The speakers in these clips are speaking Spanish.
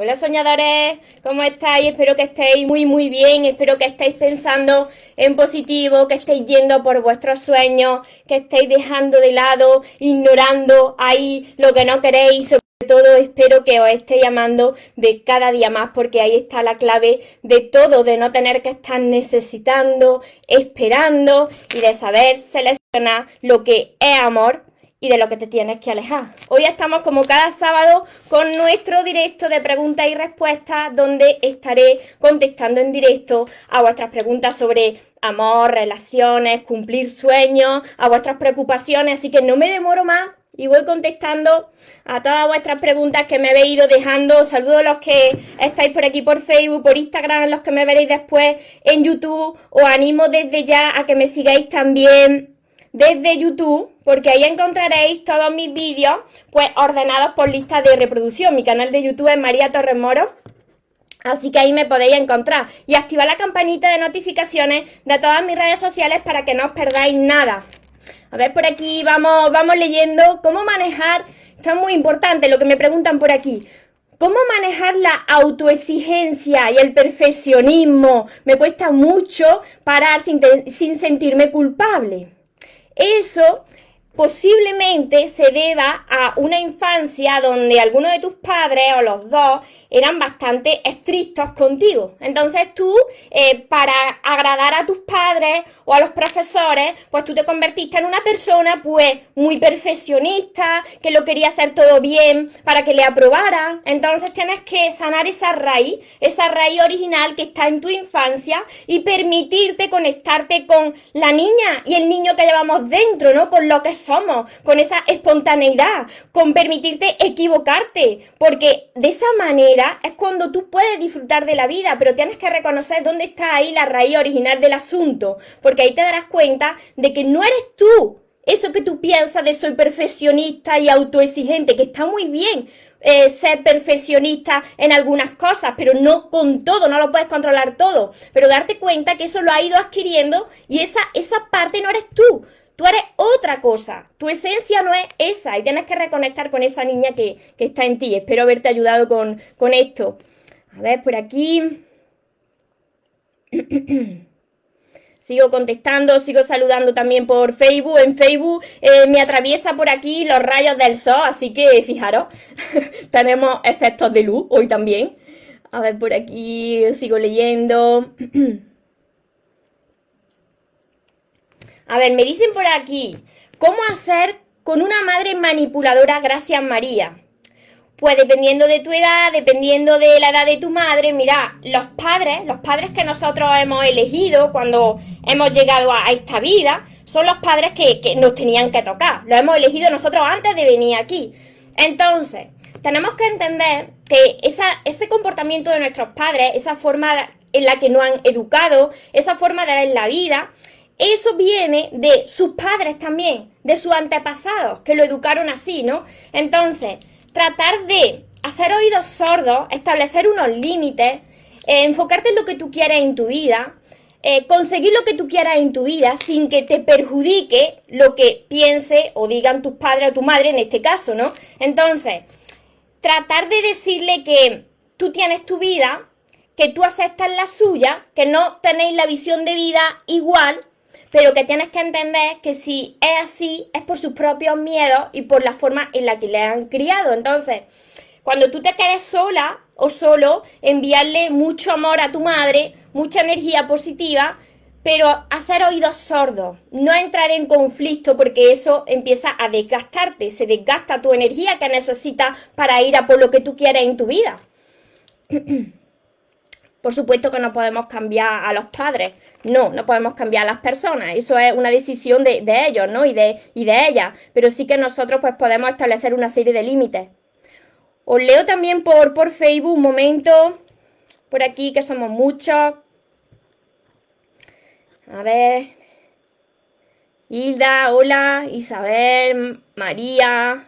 Hola soñadores, ¿cómo estáis? Espero que estéis muy muy bien, espero que estéis pensando en positivo, que estéis yendo por vuestros sueños, que estéis dejando de lado, ignorando ahí lo que no queréis. Sobre todo espero que os esté llamando de cada día más porque ahí está la clave de todo, de no tener que estar necesitando, esperando y de saber seleccionar lo que es amor y de lo que te tienes que alejar. Hoy estamos como cada sábado con nuestro directo de preguntas y respuestas donde estaré contestando en directo a vuestras preguntas sobre amor, relaciones, cumplir sueños, a vuestras preocupaciones, así que no me demoro más y voy contestando a todas vuestras preguntas que me habéis ido dejando. Saludo a los que estáis por aquí por Facebook, por Instagram, los que me veréis después en YouTube. Os animo desde ya a que me sigáis también desde YouTube, porque ahí encontraréis todos mis vídeos, pues ordenados por lista de reproducción. Mi canal de YouTube es María Torres Moro. Así que ahí me podéis encontrar y activar la campanita de notificaciones de todas mis redes sociales para que no os perdáis nada. A ver, por aquí vamos, vamos leyendo cómo manejar, esto es muy importante lo que me preguntan por aquí. ¿Cómo manejar la autoexigencia y el perfeccionismo? Me cuesta mucho parar sin, sin sentirme culpable. Eso posiblemente se deba a una infancia donde alguno de tus padres o los dos eran bastante estrictos contigo. Entonces tú, eh, para agradar a tus padres o a los profesores, pues tú te convertiste en una persona pues muy perfeccionista, que lo quería hacer todo bien para que le aprobaran. Entonces tienes que sanar esa raíz, esa raíz original que está en tu infancia y permitirte conectarte con la niña y el niño que llevamos dentro, ¿no? Con lo que somos, con esa espontaneidad, con permitirte equivocarte, porque de esa manera es cuando tú puedes disfrutar de la vida, pero tienes que reconocer dónde está ahí la raíz original del asunto, porque ahí te darás cuenta de que no eres tú. Eso que tú piensas de soy perfeccionista y autoexigente, que está muy bien, eh, ser perfeccionista en algunas cosas, pero no con todo, no lo puedes controlar todo. Pero darte cuenta que eso lo ha ido adquiriendo y esa, esa parte no eres tú. Tú eres otra cosa. Tu esencia no es esa y tienes que reconectar con esa niña que, está en ti. Espero haberte ayudado con, esto. A ver, por aquí. sigo contestando, sigo saludando también por Facebook. En Facebook eh, me atraviesa por aquí los rayos del sol, así que fijaros, tenemos efectos de luz hoy también. A ver, por aquí sigo leyendo. A ver, me dicen por aquí, ¿cómo hacer con una madre manipuladora? Gracias María. Pues dependiendo de tu edad, dependiendo de la edad de tu madre, mira, los padres, los padres que nosotros hemos elegido cuando hemos llegado a, esta vida, son los padres que, nos tenían que tocar. Los hemos elegido nosotros antes de venir aquí. Entonces, tenemos que entender que esa, ese comportamiento de nuestros padres, esa forma en la que nos han educado, esa forma de ver la vida, eso viene de sus padres también, de sus antepasados, que lo educaron así, ¿no? Entonces, tratar de hacer oídos sordos, establecer unos límites, eh, enfocarte en lo que tú quieres en tu vida, eh, conseguir lo que tú quieras en tu vida sin que te perjudique lo que piense o digan tus padres o tu madre en este caso, ¿no? Entonces, tratar de decirle que tú tienes tu vida, que tú aceptas la suya, que no tenéis la visión de vida igual pero que tienes que entender que si es así es por sus propios miedos y por la forma en la que le han criado. Entonces, cuando tú te quedes sola o solo, enviarle mucho amor a tu madre, mucha energía positiva, pero hacer oídos sordos, no entrar en conflicto porque eso empieza a desgastarte, se desgasta tu energía que necesitas para ir a por lo que tú quieres en tu vida. Por supuesto que no podemos cambiar a los padres, no, no podemos cambiar a las personas, eso es una decisión de, ellos, ¿no? Y de, y de ellas, pero sí que nosotros pues podemos establecer una serie de límites. Os leo también por, por Facebook un momento, por aquí que somos muchos. A ver. Hilda, hola, Isabel, María.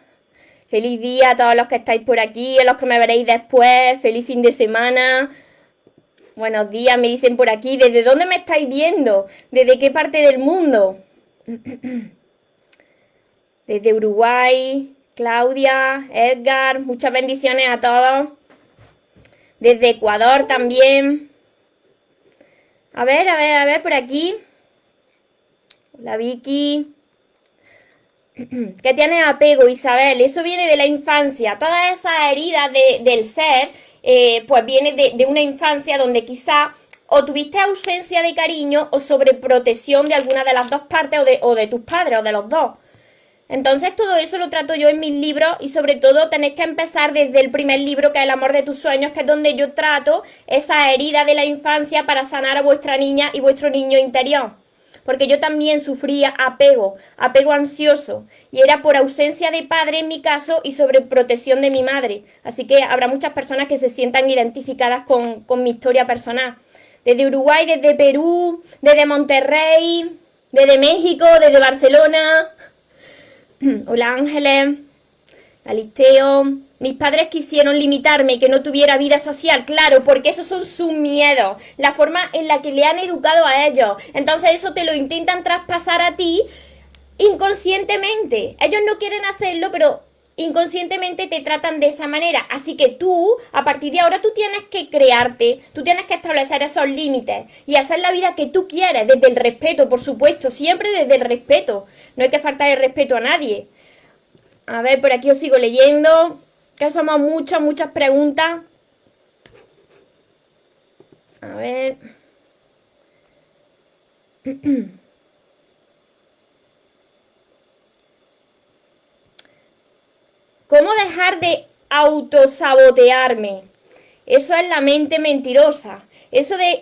Feliz día a todos los que estáis por aquí, a los que me veréis después. Feliz fin de semana. Buenos días, me dicen por aquí. ¿Desde dónde me estáis viendo? ¿Desde qué parte del mundo? Desde Uruguay, Claudia, Edgar, muchas bendiciones a todos. desde Ecuador también. A ver, a ver, a ver, por aquí. Hola Vicky. ¿Qué tienes apego, Isabel? Eso viene de la infancia. Todas esas heridas del ser, eh, pues viene de, una infancia donde quizá o tuviste ausencia de cariño o sobreprotección de alguna de las dos partes o de, o de tus padres o de los dos. Entonces todo eso lo trato yo en mis libros y sobre todo tenéis que empezar desde el primer libro que es El amor de tus sueños, que es donde yo trato esa herida de la infancia para sanar a vuestra niña y vuestro niño interior. Porque yo también sufría apego, apego ansioso, y era por ausencia de padre en mi caso y sobre protección de mi madre. Así que habrá muchas personas que se sientan identificadas con, con mi historia personal. Desde Uruguay, desde Perú, desde Monterrey, desde México, desde Barcelona, Hola Ángeles, Alisteo. Mis padres quisieron limitarme y que no tuviera vida social, claro, porque esos son sus miedos, la forma en la que le han educado a ellos. Entonces eso te lo intentan traspasar a ti inconscientemente. Ellos no quieren hacerlo, pero inconscientemente te tratan de esa manera. Así que tú, a partir de ahora, tú tienes que crearte, tú tienes que establecer esos límites y hacer la vida que tú quieres, desde el respeto, por supuesto, siempre desde el respeto. No hay que faltar el respeto a nadie. A ver, por aquí os sigo leyendo, que somos muchas, muchas preguntas. A ver. ¿Cómo dejar de autosabotearme? Eso es la mente mentirosa. Eso de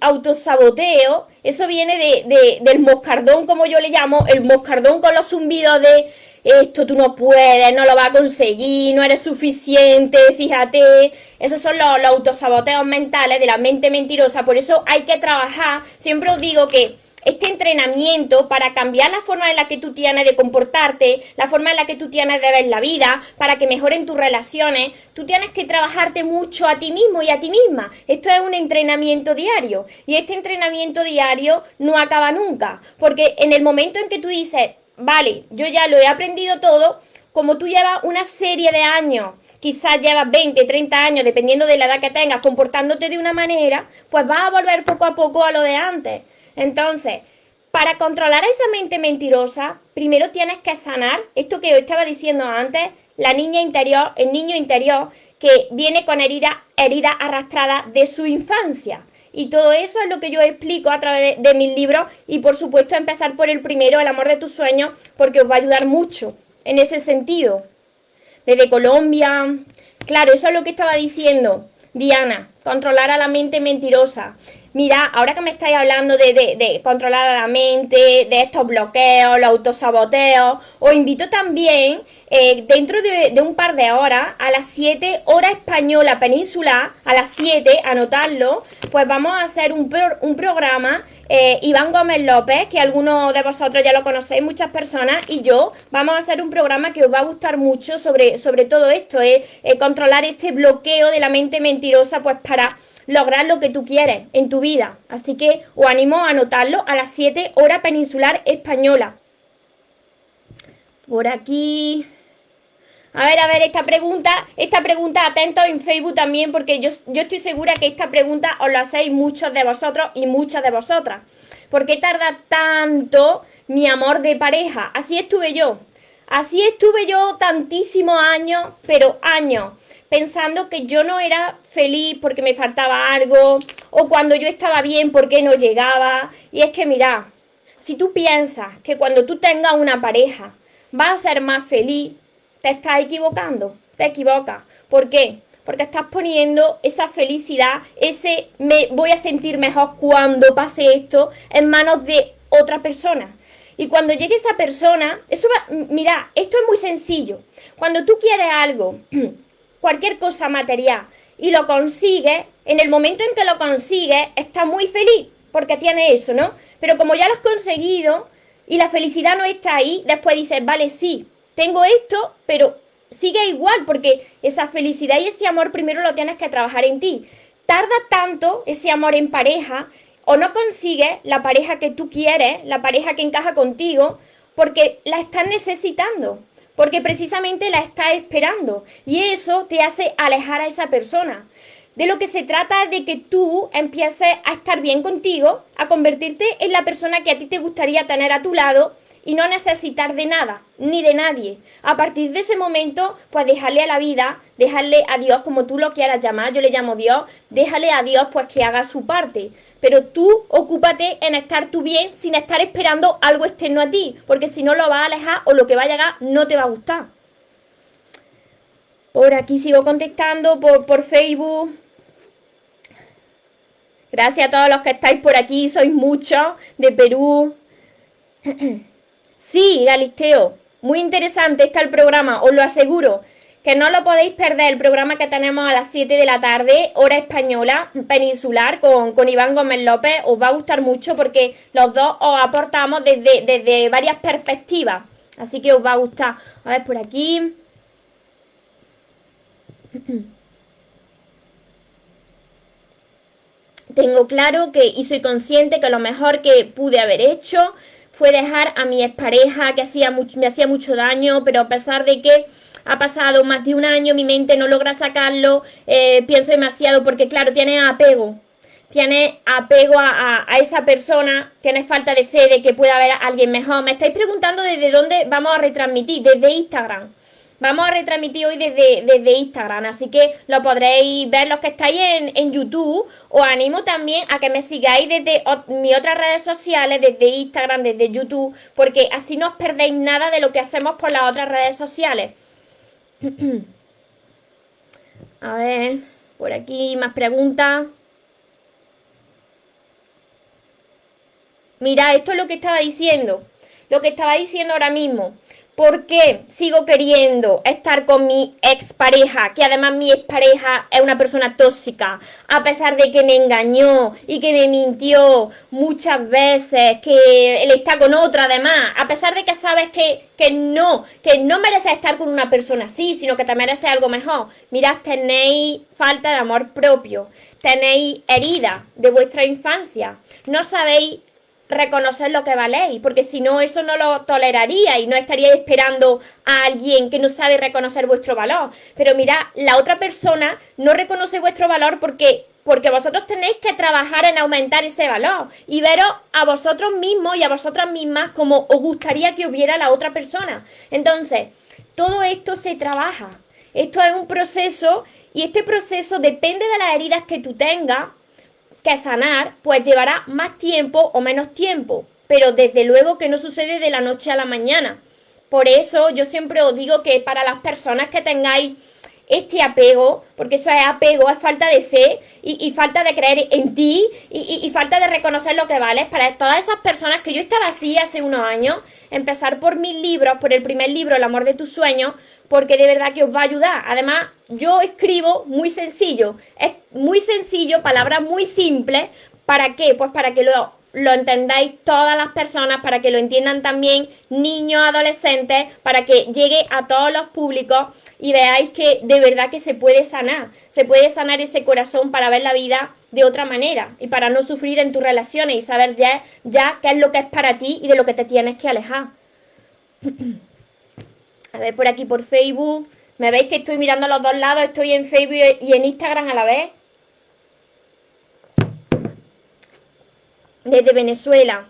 autosaboteo, eso viene de, del moscardón, como yo le llamo, el moscardón con los zumbidos de esto tú no puedes, no lo vas a conseguir, no eres suficiente, fíjate. Esos son los, los autosaboteos mentales de la mente mentirosa. Por eso hay que trabajar. Siempre os digo que este entrenamiento para cambiar la forma en la que tú tienes de comportarte, la forma en la que tú tienes de ver la vida, para que mejoren tus relaciones, tú tienes que trabajarte mucho a ti mismo y a ti misma. Esto es un entrenamiento diario y este entrenamiento diario no acaba nunca, porque en el momento en que tú dices, vale, yo ya lo he aprendido todo, como tú llevas una serie de años, quizás llevas 20, 30 años, dependiendo de la edad que tengas, comportándote de una manera, pues vas a volver poco a poco a lo de antes. Entonces, para controlar esa mente mentirosa, primero tienes que sanar esto que yo estaba diciendo antes, la niña interior, el niño interior que viene con herida, herida arrastrada de su infancia. Y todo eso es lo que yo explico a través de, mis libros y por supuesto empezar por el primero, el amor de tus sueños, porque os va a ayudar mucho en ese sentido. Desde Colombia, claro, eso es lo que estaba diciendo Diana, controlar a la mente mentirosa. Mira, ahora que me estáis hablando de, controlar a la mente, de estos bloqueos, los autosaboteos, os invito también eh, dentro de, un par de horas, a las 7 hora española peninsular, a las 7, anotarlo, pues vamos a hacer un, un programa, eh, Iván Gómez López, que algunos de vosotros ya lo conocéis, muchas personas, y yo, vamos a hacer un programa que os va a gustar mucho sobre, sobre todo esto, eh, controlar este bloqueo de la mente mentirosa, pues para lograr lo que tú quieres en tu vida. Así que os animo a anotarlo a las 7 hora peninsular española. Por aquí. A ver, a ver, esta pregunta, esta pregunta, atentos en Facebook también, porque yo, yo estoy segura que esta pregunta os la hacéis muchos de vosotros y muchas de vosotras. ¿Por qué tarda tanto mi amor de pareja? Así estuve yo. Así estuve yo tantísimos años, pero años pensando que yo no era feliz porque me faltaba algo, o cuando yo estaba bien porque no llegaba. Y es que mira, si tú piensas que cuando tú tengas una pareja vas a ser más feliz, te estás equivocando, te equivocas. ¿Por qué? Porque estás poniendo esa felicidad, ese me voy a sentir mejor cuando pase esto en manos de otra persona. Y cuando llegue esa persona, eso va, mira, esto es muy sencillo. Cuando tú quieres algo cualquier cosa material y lo consigue, en el momento en que lo consigue, está muy feliz porque tiene eso, ¿no? Pero como ya lo has conseguido y la felicidad no está ahí, después dices, vale, sí, tengo esto, pero sigue igual porque esa felicidad y ese amor primero lo tienes que trabajar en ti. Tarda tanto ese amor en pareja o no consigues la pareja que tú quieres, la pareja que encaja contigo, porque la estás necesitando porque precisamente la está esperando y eso te hace alejar a esa persona. De lo que se trata es de que tú empieces a estar bien contigo, a convertirte en la persona que a ti te gustaría tener a tu lado y no necesitar de nada, ni de nadie. A partir de ese momento, pues dejarle a la vida, dejarle a Dios, como tú lo quieras llamar, yo le llamo Dios, déjale a Dios pues que haga su parte. Pero tú ocúpate en estar tú bien sin estar esperando algo externo a ti, porque si no lo vas a alejar o lo que va a llegar no te va a gustar. Por aquí sigo contestando por, por Facebook. Gracias a todos los que estáis por aquí, sois muchos de Perú. Sí, Galisteo, muy interesante está el programa, os lo aseguro. Que no lo podéis perder, el programa que tenemos a las 7 de la tarde, hora española, peninsular, con, con Iván Gómez López. Os va a gustar mucho porque los dos os aportamos desde, desde varias perspectivas. Así que os va a gustar. A ver, por aquí. Tengo claro que y soy consciente que lo mejor que pude haber hecho fue dejar a mi expareja que hacía me hacía mucho daño, pero a pesar de que ha pasado más de un año, mi mente no logra sacarlo, eh, pienso demasiado porque claro, tiene apego, tiene apego a, a, esa persona, tiene falta de fe de que pueda haber alguien mejor. Me estáis preguntando desde dónde vamos a retransmitir, desde Instagram. Vamos a retransmitir hoy desde, desde Instagram, así que lo podréis ver los que estáis en, en YouTube. Os animo también a que me sigáis desde mis otras redes sociales, desde Instagram, desde YouTube, porque así no os perdéis nada de lo que hacemos por las otras redes sociales. a ver, por aquí más preguntas. Mira, esto es lo que estaba diciendo. Lo que estaba diciendo ahora mismo. ¿Por qué sigo queriendo estar con mi expareja? Que además mi expareja es una persona tóxica, a pesar de que me engañó y que me mintió muchas veces, que él está con otra además, a pesar de que sabes que, que no, que no mereces estar con una persona así, sino que te mereces algo mejor. Mirad, tenéis falta de amor propio, tenéis herida de vuestra infancia, no sabéis reconocer lo que valéis, porque si no, eso no lo toleraría y no estaría esperando a alguien que no sabe reconocer vuestro valor. Pero mira, la otra persona no reconoce vuestro valor porque porque vosotros tenéis que trabajar en aumentar ese valor y veros a vosotros mismos y a vosotras mismas como os gustaría que hubiera la otra persona. Entonces, todo esto se trabaja. Esto es un proceso y este proceso depende de las heridas que tú tengas que sanar, pues llevará más tiempo o menos tiempo, pero desde luego que no sucede de la noche a la mañana. Por eso yo siempre os digo que para las personas que tengáis este apego, porque eso es apego, es falta de fe y, falta de creer en ti y, falta de reconocer lo que vales. Para todas esas personas que yo estaba así hace unos años, empezar por mis libros, por el primer libro, El amor de tus sueños, porque de verdad que os va a ayudar. Además, yo escribo muy sencillo, es muy sencillo, palabras muy simples. ¿Para qué? Pues para que lo lo entendáis todas las personas, para que lo entiendan también niños, adolescentes, para que llegue a todos los públicos y veáis que de verdad que se puede sanar, se puede sanar ese corazón para ver la vida de otra manera y para no sufrir en tus relaciones y saber ya, ya qué es lo que es para ti y de lo que te tienes que alejar. A ver, por aquí por Facebook, me veis que estoy mirando a los dos lados, estoy en Facebook y en Instagram a la vez. Desde Venezuela.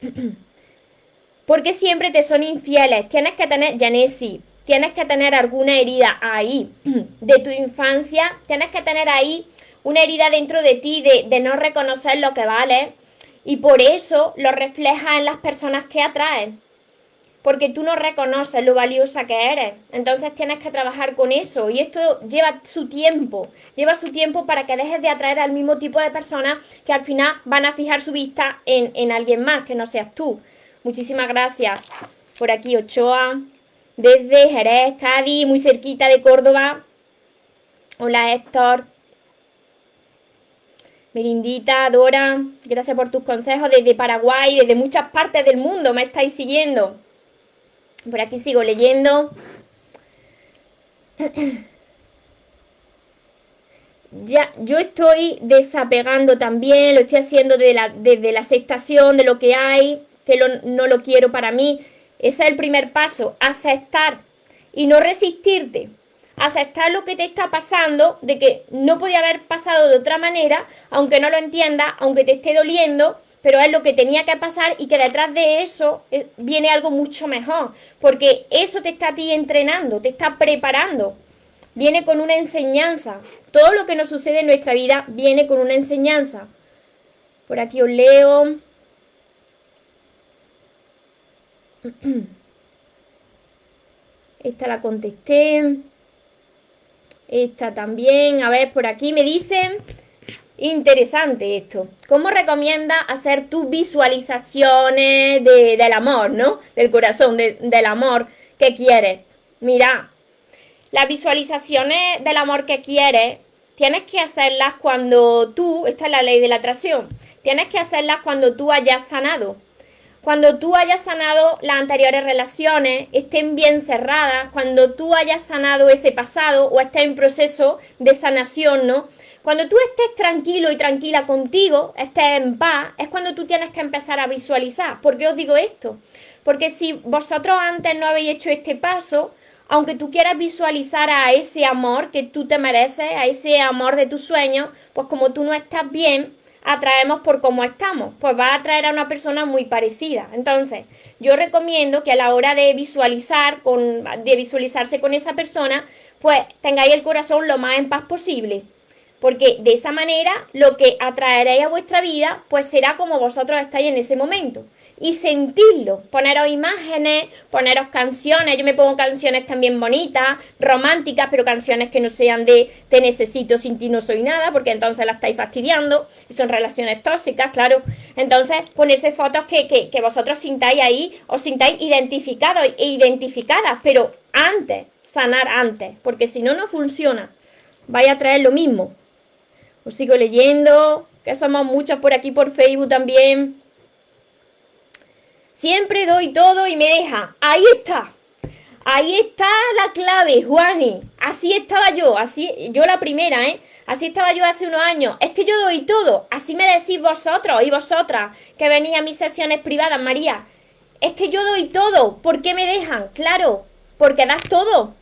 Porque siempre te son infieles. Tienes que tener, Janesi, tienes que tener alguna herida ahí de tu infancia. Tienes que tener ahí una herida dentro de ti de, no reconocer lo que vale. Y por eso lo refleja en las personas que atraes porque tú no reconoces lo valiosa que eres. Entonces tienes que trabajar con eso y esto lleva su tiempo, lleva su tiempo para que dejes de atraer al mismo tipo de personas que al final van a fijar su vista en, alguien más, que no seas tú. Muchísimas gracias. Por aquí Ochoa, desde Jerez, Cádiz, muy cerquita de Córdoba. Hola Héctor. Merindita, Dora, gracias por tus consejos desde Paraguay, desde muchas partes del mundo me estáis siguiendo. Por aquí sigo leyendo. Ya, yo estoy desapegando también, lo estoy haciendo de la, desde la aceptación de lo que hay, que no lo quiero para mí. Ese es el primer paso, aceptar y no resistirte. aceptar lo que te está pasando, de que no podía haber pasado de otra manera, aunque no lo entiendas, aunque te esté doliendo, pero es lo que tenía que pasar y que detrás de eso eh, viene algo mucho mejor, porque eso te está a ti entrenando, te está preparando, viene con una enseñanza. Todo lo que nos sucede en nuestra vida viene con una enseñanza. Por aquí os leo. Esta la contesté. Esta también. A ver, por aquí me dicen. Interesante esto. ¿Cómo recomienda hacer tus visualizaciones del amor, ¿no? Del corazón, del amor que quieres. Mira, las visualizaciones del amor que quieres, tienes que hacerlas cuando tú, esto es la ley de la atracción, tienes que hacerlas cuando tú hayas sanado. Cuando tú hayas sanado las anteriores relaciones, estén bien cerradas, cuando tú hayas sanado ese pasado o estés en proceso de sanación, ¿no? Cuando tú estés tranquilo y tranquila contigo, estés en paz, es cuando tú tienes que empezar a visualizar. ¿Por qué os digo esto? Porque si vosotros antes no habéis hecho este paso, aunque tú quieras visualizar a ese amor que tú te mereces, a ese amor de tus sueños, pues como tú no estás bien, atraemos por cómo estamos, pues va a atraer a una persona muy parecida. Entonces, yo recomiendo que a la hora de visualizar, con, de visualizarse con esa persona, pues tengáis el corazón lo más en paz posible. Porque de esa manera lo que atraeréis a vuestra vida, pues será como vosotros estáis en ese momento y sentirlo, poneros imágenes, poneros canciones, yo me pongo canciones también bonitas, románticas, pero canciones que no sean de te necesito, sin ti no soy nada, porque entonces la estáis fastidiando, y son relaciones tóxicas, claro. Entonces, ponerse fotos que, que, que vosotros sintáis ahí, os sintáis identificados e identificadas, pero antes, sanar antes, porque si no, no funciona. Vaya a traer lo mismo. Os sigo leyendo, que somos muchas por aquí por Facebook también. Siempre doy todo y me deja. Ahí está. Ahí está la clave, Juani. Así estaba yo, así yo la primera, ¿eh? Así estaba yo hace unos años. Es que yo doy todo. Así me decís vosotros y vosotras que venís a mis sesiones privadas, María. Es que yo doy todo. ¿Por qué me dejan? Claro, porque das todo.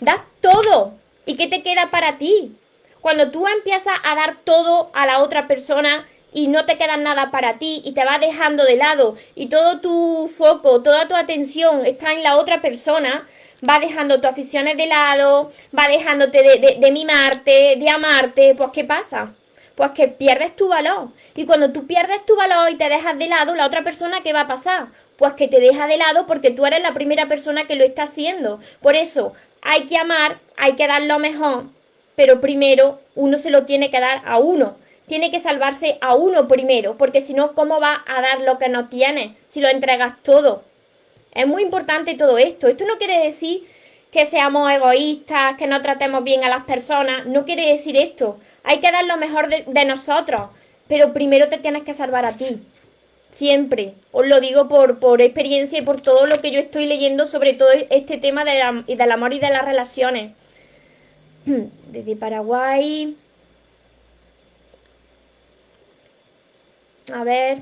Das todo. ¿Y qué te queda para ti? Cuando tú empiezas a dar todo a la otra persona, y no te queda nada para ti y te vas dejando de lado y todo tu foco, toda tu atención está en la otra persona, va dejando tus aficiones de lado, va dejándote de, de, mimarte, de amarte, pues ¿qué pasa? Pues que pierdes tu valor. Y cuando tú pierdes tu valor y te dejas de lado, la otra persona, ¿qué va a pasar? Pues que te deja de lado porque tú eres la primera persona que lo está haciendo. Por eso hay que amar, hay que dar lo mejor, pero primero uno se lo tiene que dar a uno tiene que salvarse a uno primero, porque si no, ¿cómo va a dar lo que no tiene si lo entregas todo? Es muy importante todo esto. Esto no quiere decir que seamos egoístas, que no tratemos bien a las personas, no quiere decir esto. Hay que dar lo mejor de, nosotros, pero primero te tienes que salvar a ti. Siempre. Os lo digo por, por experiencia y por todo lo que yo estoy leyendo sobre todo este tema del amor y de las relaciones. Desde Paraguay. A ver.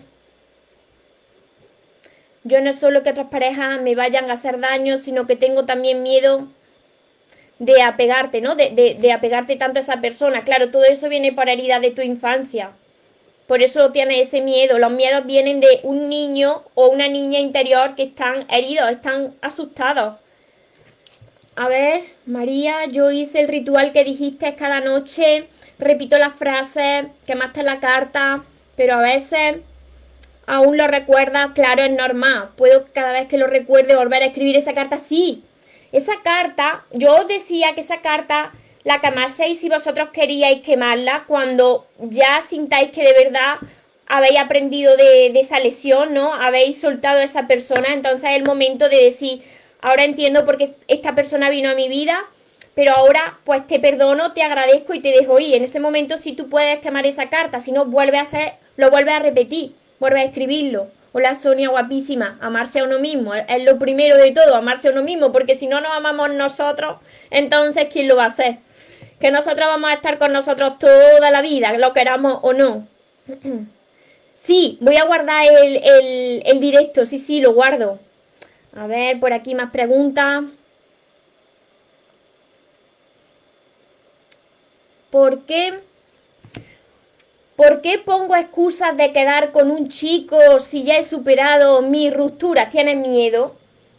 Yo no solo que otras parejas me vayan a hacer daño, sino que tengo también miedo de apegarte, ¿no? De, de, apegarte tanto a esa persona. Claro, todo eso viene por herida de tu infancia. Por eso tienes ese miedo. Los miedos vienen de un niño o una niña interior que están heridos, están asustados. A ver, María, yo hice el ritual que dijiste cada noche, repito las frases, quemaste la carta, pero a veces aún lo recuerda, claro, es normal. Puedo cada vez que lo recuerde volver a escribir esa carta, sí. Esa carta, yo decía que esa carta la quemaseis si vosotros queríais quemarla cuando ya sintáis que de verdad habéis aprendido de, de, esa lesión, ¿no? Habéis soltado a esa persona, entonces es el momento de decir, ahora entiendo por qué esta persona vino a mi vida pero ahora pues te perdono, te agradezco y te dejo ir. En ese momento si tú puedes quemar esa carta, si no vuelve a hacer, lo vuelve a repetir, vuelve a escribirlo. Hola Sonia, guapísima, amarse a uno mismo, es lo primero de todo, amarse a uno mismo, porque si no nos amamos nosotros, entonces ¿quién lo va a hacer? Que nosotros vamos a estar con nosotros toda la vida, lo queramos o no. Sí, voy a guardar el, el, el directo, sí, sí, lo guardo. A ver, por aquí más preguntas. ¿por qué? ¿Por qué pongo excusas de quedar con un chico si ya he superado mi ruptura? ¿Tienes miedo?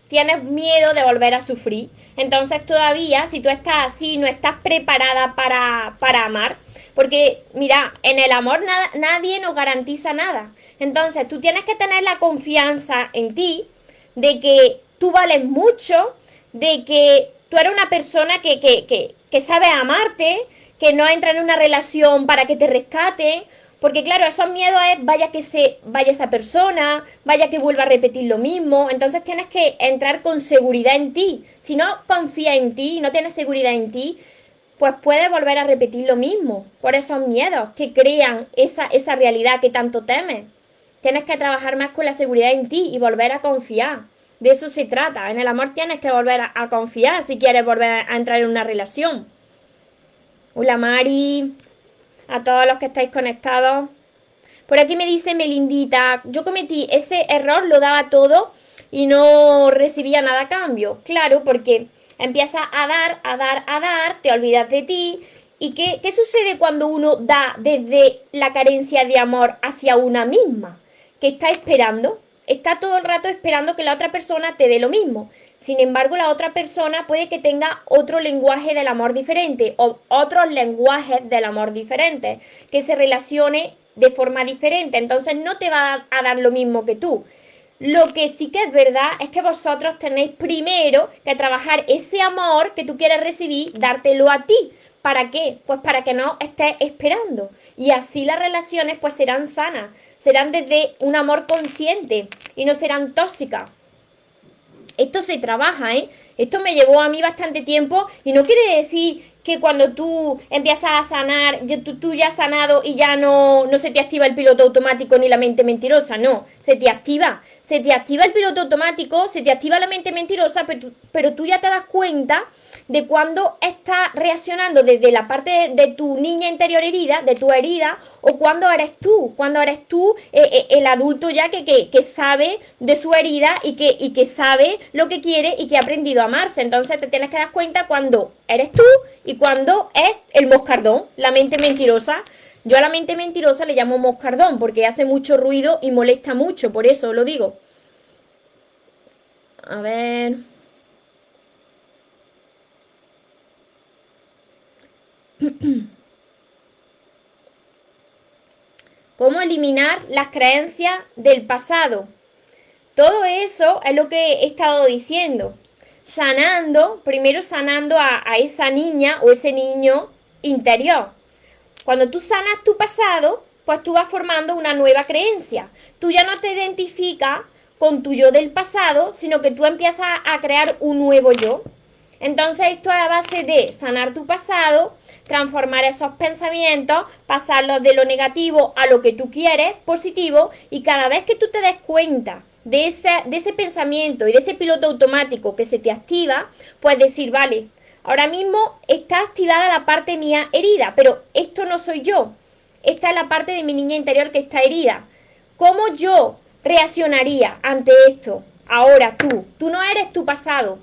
¿Tienes miedo de volver a sufrir? Entonces todavía, si tú estás así, no estás preparada para, para amar. Porque, mira, en el amor nadie nos garantiza nada. Entonces tú tienes que tener la confianza en ti de que tú vales mucho, de que tú eres una persona que, que, que, que sabe amarte, que no entra en una relación para que te rescate. Porque claro, esos miedos es vaya que se vaya esa persona, vaya que vuelva a repetir lo mismo. Entonces tienes que entrar con seguridad en ti. Si no confías en ti, no tienes seguridad en ti, pues puedes volver a repetir lo mismo. Por esos miedos que crean esa, esa realidad que tanto temes. Tienes que trabajar más con la seguridad en ti y volver a confiar. De eso se trata. En el amor tienes que volver a confiar si quieres volver a entrar en una relación. Hola Mari, a todos los que estáis conectados. Por aquí me dice Melindita, yo cometí ese error, lo daba todo y no recibía nada a cambio. Claro, porque empiezas a dar, a dar, a dar, te olvidas de ti. ¿Y qué, qué sucede cuando uno da desde la carencia de amor hacia una misma? Que está esperando, está todo el rato esperando que la otra persona te dé lo mismo. Sin embargo, la otra persona puede que tenga otro lenguaje del amor diferente o otros lenguajes del amor diferentes, que se relacione de forma diferente. Entonces no te va a dar lo mismo que tú. Lo que sí que es verdad es que vosotros tenéis primero que trabajar ese amor que tú quieres recibir, dártelo a ti. ¿Para qué? Pues para que no estés esperando. Y así las relaciones pues serán sanas, serán desde un amor consciente y no serán tóxicas esto se trabaja, ¿eh? Esto me llevó a mí bastante tiempo y no quiere decir que cuando tú empiezas a sanar, tú, tú, ya has sanado y ya no, no se te activa el piloto automático ni la mente mentirosa, no, se te activa, se te activa el piloto automático, se te activa la mente mentirosa, pero, pero tú ya te das cuenta de cuando está reaccionando desde la parte de, tu niña interior herida, de tu herida, o cuando eres tú, cuando eres tú eh, eh, el adulto ya que, que, sabe de su herida y que, y que sabe lo que quiere y que ha aprendido a amarse. Entonces te tienes que dar cuenta cuando eres tú y cuando es el moscardón, la mente mentirosa. Yo a la mente mentirosa le llamo moscardón porque hace mucho ruido y molesta mucho, por eso lo digo. A ver. ¿Cómo eliminar las creencias del pasado? Todo eso es lo que he estado diciendo. Sanando, primero sanando a, a esa niña o ese niño interior. Cuando tú sanas tu pasado, pues tú vas formando una nueva creencia. Tú ya no te identificas con tu yo del pasado, sino que tú empiezas a crear un nuevo yo. Entonces esto es a base de sanar tu pasado, transformar esos pensamientos, pasarlos de lo negativo a lo que tú quieres, positivo, y cada vez que tú te des cuenta de ese, de ese pensamiento y de ese piloto automático que se te activa, puedes decir, vale, ahora mismo está activada la parte mía herida, pero esto no soy yo. Esta es la parte de mi niña interior que está herida. ¿Cómo yo reaccionaría ante esto? Ahora tú, tú no eres tu pasado,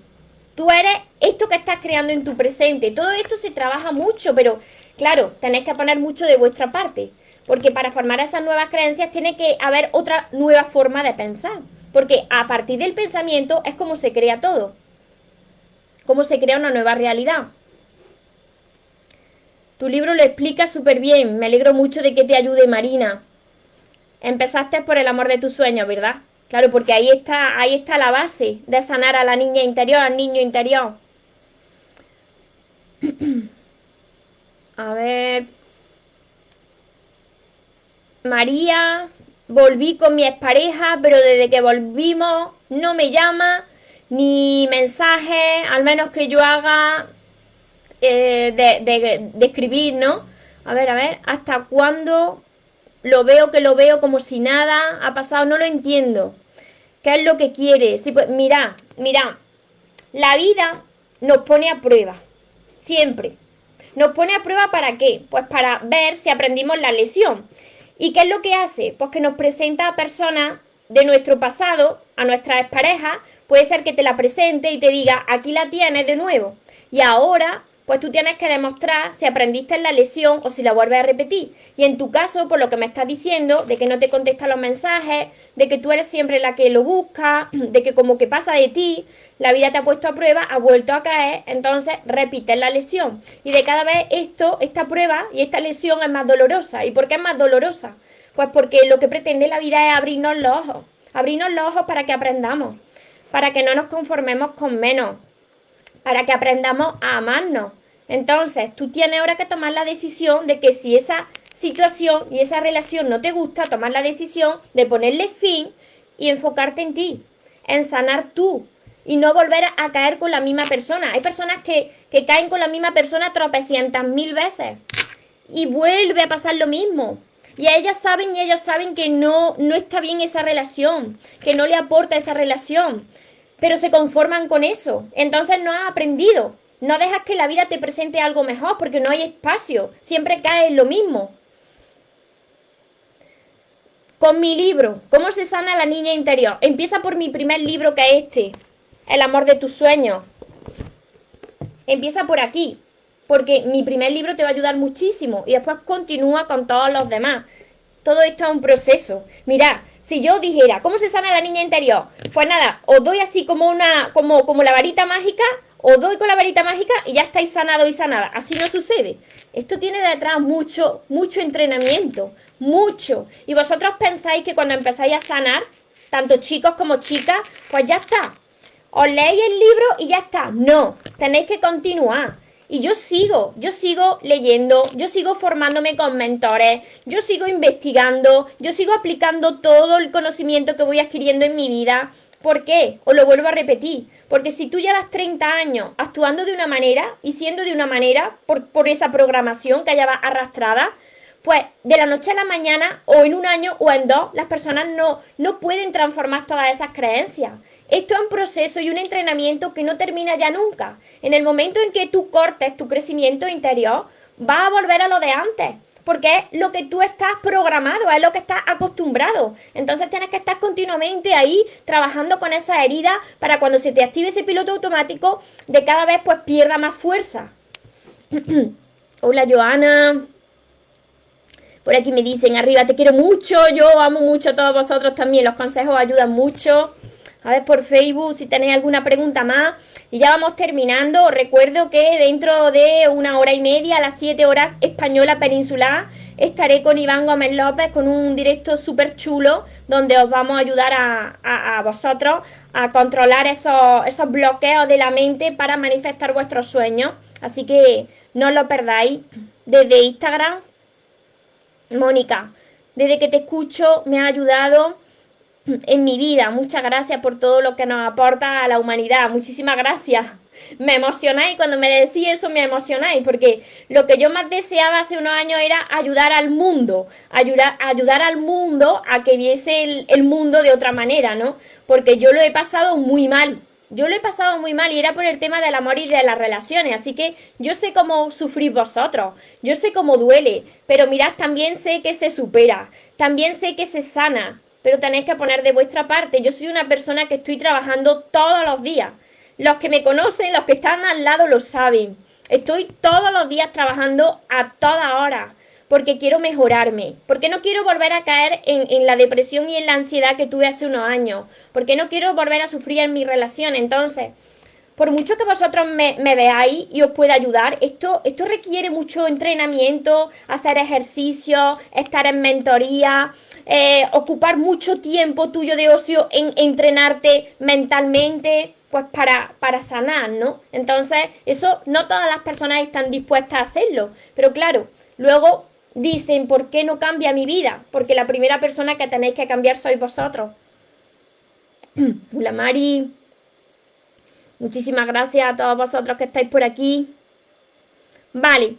tú eres esto que estás creando en tu presente. Todo esto se trabaja mucho, pero claro, tenéis que poner mucho de vuestra parte. Porque para formar esas nuevas creencias tiene que haber otra nueva forma de pensar. Porque a partir del pensamiento es como se crea todo. Cómo se crea una nueva realidad. Tu libro lo explica súper bien. Me alegro mucho de que te ayude, Marina. Empezaste por el amor de tus sueños, ¿verdad? Claro, porque ahí está, ahí está la base de sanar a la niña interior, al niño interior. a ver. María, volví con mi expareja, pero desde que volvimos no me llama ni mensaje, al menos que yo haga eh, de, escribir, ¿no? A ver, a ver, ¿hasta cuándo lo veo que lo veo como si nada ha pasado? No lo entiendo. ¿Qué es lo que quieres? pues, mira, mira, la vida nos pone a prueba, siempre. ¿Nos pone a prueba para qué? Pues para ver si aprendimos la lesión. ¿Y qué es lo que hace? Pues que nos presenta a personas de nuestro pasado, a nuestras parejas, puede ser que te la presente y te diga, aquí la tienes de nuevo. Y ahora pues tú tienes que demostrar si aprendiste la lección o si la vuelves a repetir. Y en tu caso, por lo que me estás diciendo, de que no te contestan los mensajes, de que tú eres siempre la que lo busca, de que como que pasa de ti, la vida te ha puesto a prueba, ha vuelto a caer, entonces repites la lesión. Y de cada vez esto, esta prueba y esta lesión es más dolorosa. ¿Y por qué es más dolorosa? Pues porque lo que pretende la vida es abrirnos los ojos, abrirnos los ojos para que aprendamos, para que no nos conformemos con menos, para que aprendamos a amarnos. Entonces, tú tienes ahora que tomar la decisión de que si esa situación y esa relación no te gusta, tomar la decisión de ponerle fin y enfocarte en ti, en sanar tú y no volver a caer con la misma persona. Hay personas que, que caen con la misma persona tropecientas mil veces y vuelve a pasar lo mismo. Y a ellas saben y ellos saben que no, no está bien esa relación, que no le aporta esa relación, pero se conforman con eso. Entonces no has aprendido. No dejas que la vida te presente algo mejor porque no hay espacio. Siempre cae en lo mismo. Con mi libro, ¿Cómo se sana la niña interior? Empieza por mi primer libro que es este, El amor de tus sueños. Empieza por aquí, porque mi primer libro te va a ayudar muchísimo y después continúa con todos los demás. Todo esto es un proceso. Mira, si yo dijera, ¿cómo se sana la niña interior? Pues nada, os doy así como una, como, como la varita mágica, os doy con la varita mágica y ya estáis sanado y sanada. Así no sucede. Esto tiene detrás mucho, mucho entrenamiento, mucho. Y vosotros pensáis que cuando empezáis a sanar, tanto chicos como chicas, pues ya está. Os leéis el libro y ya está. No, tenéis que continuar. Y yo sigo, yo sigo leyendo, yo sigo formándome con mentores, yo sigo investigando, yo sigo aplicando todo el conocimiento que voy adquiriendo en mi vida. ¿Por qué? Os lo vuelvo a repetir. Porque si tú llevas 30 años actuando de una manera y siendo de una manera por, por esa programación que llevas arrastrada, pues de la noche a la mañana o en un año o en dos, las personas no, no pueden transformar todas esas creencias. Esto es un proceso y un entrenamiento que no termina ya nunca. En el momento en que tú cortes tu crecimiento interior, va a volver a lo de antes. Porque es lo que tú estás programado, es lo que estás acostumbrado. Entonces tienes que estar continuamente ahí trabajando con esa herida para cuando se te active ese piloto automático, de cada vez pues pierda más fuerza. Hola Joana. Por aquí me dicen arriba, te quiero mucho, yo amo mucho a todos vosotros también, los consejos ayudan mucho a ver por Facebook si tenéis alguna pregunta más. Y ya vamos terminando. Recuerdo que dentro de una hora y media, a las 7 horas española peninsular, estaré con Iván Gómez López con un directo súper chulo donde os vamos a ayudar a, vosotros a controlar esos, esos bloqueos de la mente para manifestar vuestros sueños. Así que no os lo perdáis. Desde Instagram, Mónica, desde que te escucho me ha ayudado en mi vida. Muchas gracias por todo lo que nos aporta a la humanidad. Muchísimas gracias. Me emocionáis cuando me decís eso, me emocionáis, porque lo que yo más deseaba hace unos años era ayudar al mundo, ayudar, ayudar al mundo a que viese el, el mundo de otra manera, ¿no? Porque yo lo he pasado muy mal, yo lo he pasado muy mal y era por el tema del amor y de las relaciones, así que yo sé cómo sufrís vosotros, yo sé cómo duele, pero mirad, también sé que se supera, también sé que se sana, pero tenéis que poner de vuestra parte. Yo soy una persona que estoy trabajando todos los días. Los que me conocen, los que están al lado lo saben. Estoy todos los días trabajando a toda hora porque quiero mejorarme, porque no quiero volver a caer en, la depresión y en la ansiedad que tuve hace unos años, porque no quiero volver a sufrir en mi relación. Entonces, por mucho que vosotros me, veáis y os pueda ayudar, esto, esto requiere mucho entrenamiento, hacer ejercicio, estar en mentoría, eh, ocupar mucho tiempo tuyo de ocio en entrenarte mentalmente, pues para, para sanar, ¿no? Entonces, eso no todas las personas están dispuestas a hacerlo, pero claro, luego dicen, ¿por qué no cambia mi vida? Porque la primera persona que tenéis que cambiar sois vosotros. Hola Mari. Muchísimas gracias a todos vosotros que estáis por aquí. Vale,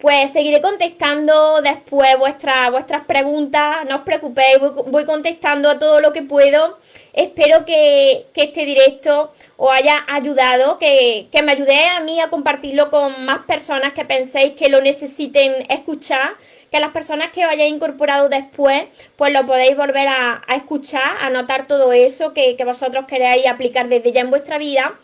pues seguiré contestando después vuestras, vuestras preguntas. No os preocupéis, voy, contestando a todo lo que puedo. Espero que, este directo os haya ayudado, que, que me ayude a mí a compartirlo con más personas que penséis que lo necesiten escuchar que las personas que os hayáis incorporado después, pues lo podéis volver a, escuchar, a notar todo eso que, que vosotros queréis aplicar desde ya en vuestra vida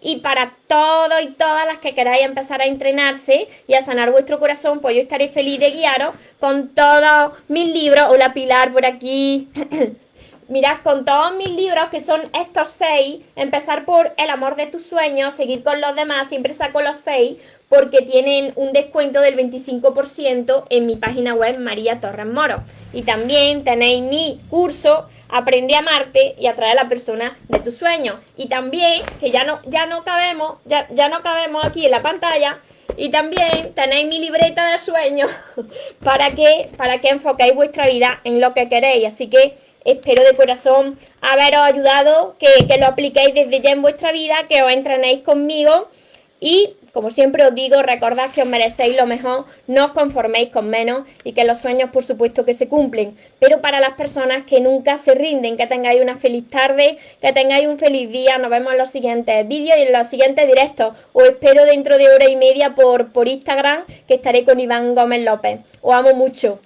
y para todos y todas las que queráis empezar a entrenarse y a sanar vuestro corazón, pues yo estaré feliz de guiaros con todos mis libros. Hola Pilar por aquí. Mirad, con todos mis libros, que son estos seis, empezar por El amor de tus sueños, seguir con los demás, siempre saco los seis, porque tienen un descuento del 25% en mi página web María Torres Moro. Y también tenéis mi curso Aprende a amarte y atraer a la persona de tus sueños. Y también, que ya no, ya no cabemos, ya, ya no cabemos aquí en la pantalla, y también tenéis mi libreta de sueños para que, para que enfoquéis vuestra vida en lo que queréis. Así que espero de corazón haberos ayudado, que, que lo apliquéis desde ya en vuestra vida, que os entrenéis conmigo y como siempre os digo, recordad que os merecéis lo mejor, no os conforméis con menos y que los sueños por supuesto que se cumplen. Pero para las personas que nunca se rinden, que tengáis una feliz tarde, que tengáis un feliz día, nos vemos en los siguientes vídeos y en los siguientes directos. Os espero dentro de hora y media por, por Instagram, que estaré con Iván Gómez López. Os amo mucho.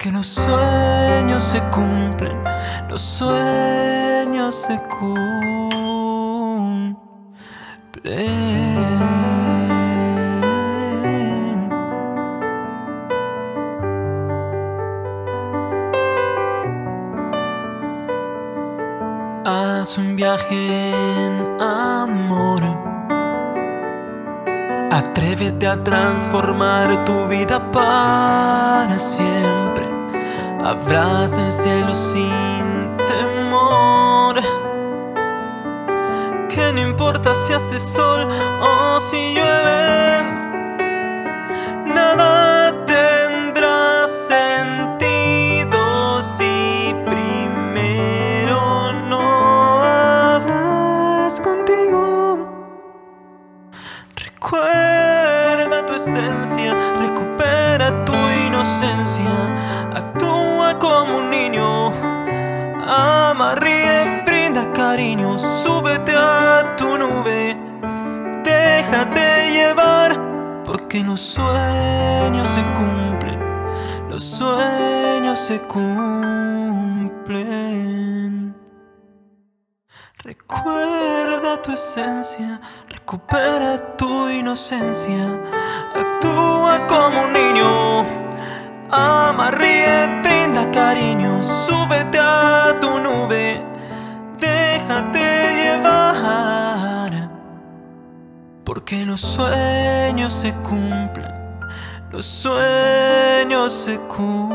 Porque los sueños se cumplen, los sueños se cumplen. Haz un viaje en amor. Atrévete a transformar tu vida para siempre. Abraza el cielo sin temor. Que no importa si hace sol o si llueve. Cariño, súbete a tu nube, déjate llevar, porque los sueños se cumplen, los sueños se cumplen. Recuerda tu esencia, recupera tu inocencia, actúa como un niño, ama, ríe, brinda cariño, porque los sueños se cumplen, los sueños se cumplen.